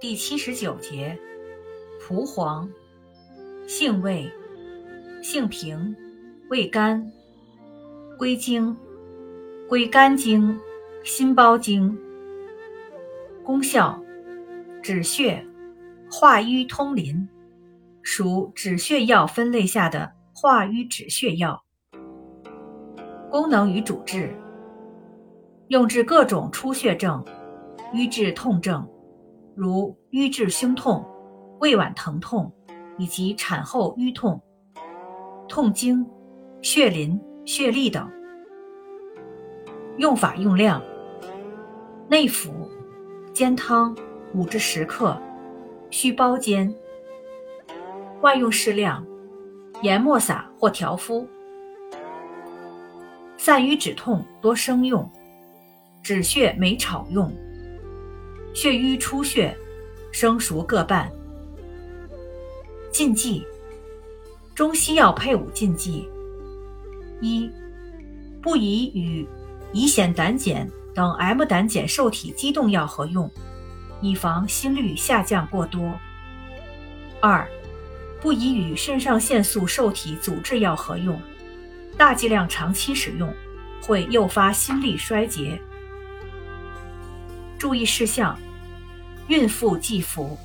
第七十九节，蒲黄，性味，性平，味甘，归经，归肝经、心包经。功效，止血，化瘀通淋，属止血药分类下的化瘀止血药。功能与主治，用治各种出血症、瘀滞痛症。如瘀滞胸痛、胃脘疼痛以及产后瘀痛、痛经、血淋、血痢等。用法用量：内服，煎汤五至十克，需包煎；外用适量，研末撒或调敷。散瘀止痛多生用，止血每炒用。血瘀出血，生熟各半。禁忌：中西药配伍禁忌：一、不宜与乙酰胆碱等 M 胆碱受体激动药合用，以防心率下降过多；二、不宜与肾上腺素受体阻滞药合用，大剂量长期使用会诱发心力衰竭。注意事项：孕妇忌服。